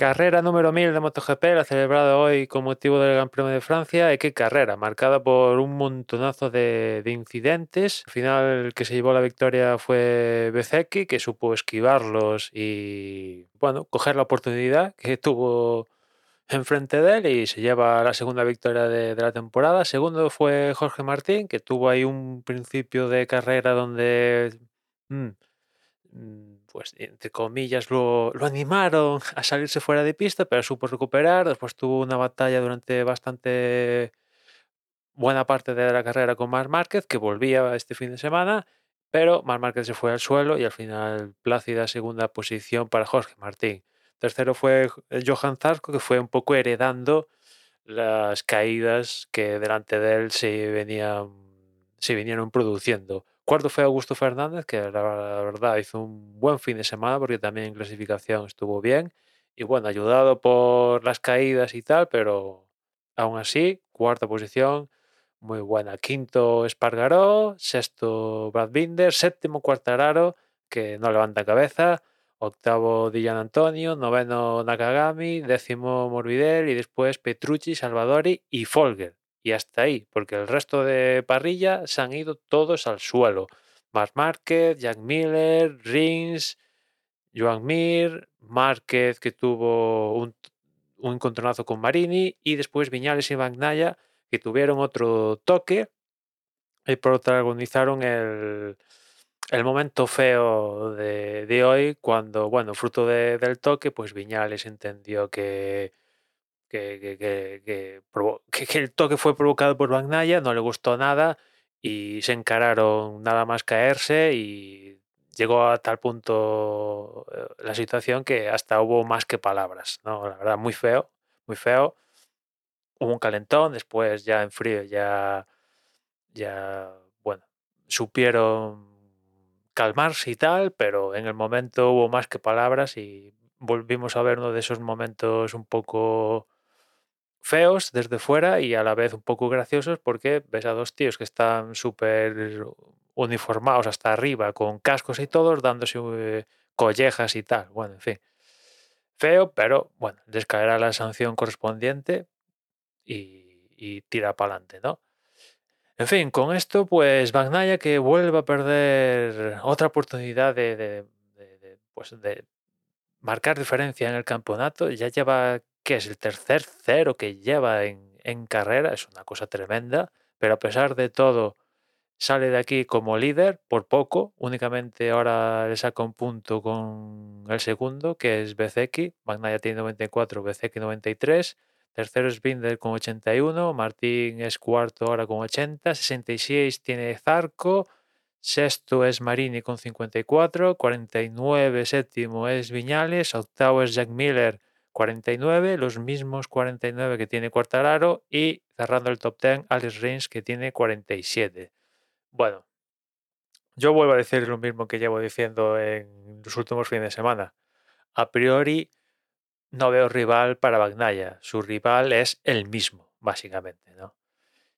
Carrera número 1000 de MotoGP, la celebrada hoy con motivo del Gran Premio de Francia. Qué carrera, marcada por un montonazo de, incidentes. Al final, el que se llevó la victoria fue Bezeki, que supo esquivarlos y, bueno, coger la oportunidad que tuvo enfrente de él y se lleva la segunda victoria de, la temporada. Segundo fue Jorge Martín, que tuvo ahí un principio de carrera donde. Mm, pues entre comillas, lo, animaron a salirse fuera de pista, pero supo recuperar. Después tuvo una batalla durante bastante buena parte de la carrera con Mar Márquez, que volvía este fin de semana, pero Mar Márquez se fue al suelo y al final plácida segunda posición para Jorge Martín. Tercero fue Johan Zarco, que fue un poco heredando las caídas que delante de él se venían, se vinieron produciendo. Cuarto fue Augusto Fernández, que la, verdad hizo un buen fin de semana porque también en clasificación estuvo bien. Y bueno, ayudado por las caídas y tal, pero aún así, cuarta posición, muy buena. Quinto Espargaró, sexto Brad Binder, séptimo Cuartararo, que no levanta cabeza, octavo Dillan Antonio, noveno Nakagami, décimo Morbidelli y después Petrucci, Salvadori y Folger y hasta ahí, porque el resto de parrilla se han ido todos al suelo. Marc Márquez, Jack Miller, Rins, Joan Mir, Márquez que tuvo un, un encontronazo con Marini y después Viñales y Magnaya que tuvieron otro toque y protagonizaron el, el momento feo de, de, hoy cuando, bueno, fruto del toque, pues Viñales entendió que que, que, el toque fue provocado por Bagnaya, no le gustó nada y se encararon nada más caerse y llegó a tal punto eh, la situación que hasta hubo más que palabras, ¿no? La verdad, muy feo, muy feo. Hubo un calentón, después ya en frío ya, ya, bueno, supieron calmarse y tal, pero en el momento hubo más que palabras y volvimos a ver uno de esos momentos un poco feos desde fuera y a la vez un poco graciosos porque ves a dos tíos que están súper uniformados hasta arriba con cascos y todos dándose eh, collejas y tal. Bueno, en fin. Feo, pero bueno, les caerá la sanción correspondiente y, tira para adelante, ¿no? En fin, con esto, pues Bagnaya que vuelve a perder otra oportunidad de, de, pues de marcar diferencia en el campeonato. Ya lleva que es el tercer cero que lleva en, carrera, es una cosa tremenda, pero a pesar de todo sale de aquí como líder por poco, únicamente ahora le saca un punto con el segundo, que es Bezeki, Magnaya tiene 94, Bezeki 93, tercero es Binder con 81, Martín es cuarto ahora con 80, 66 tiene Zarco, sexto es Marini con 54, 49 séptimo es Viñales, octavo es Jack Miller 49, los mismos 49 que tiene Quartararo y cerrando el top 10 Alex Rins que tiene 47. Bueno, yo vuelvo a decir lo mismo que llevo diciendo en los últimos fines de semana. A priori no veo rival para Bagnaya, su rival es el mismo, básicamente, ¿no?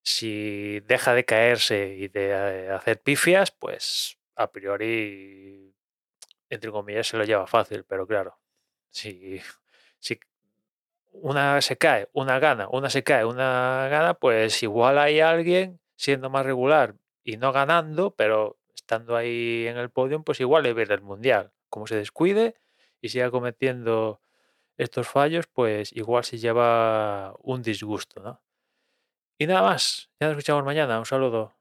Si deja de caerse y de eh, hacer pifias, pues a priori, entre comillas, se lo lleva fácil, pero claro, si si una se cae, una gana, una se cae, una gana, pues igual hay alguien siendo más regular y no ganando, pero estando ahí en el podio, pues igual le ver el mundial. Como se descuide y siga cometiendo estos fallos, pues igual se lleva un disgusto, ¿no? Y nada más, ya nos escuchamos mañana, un saludo.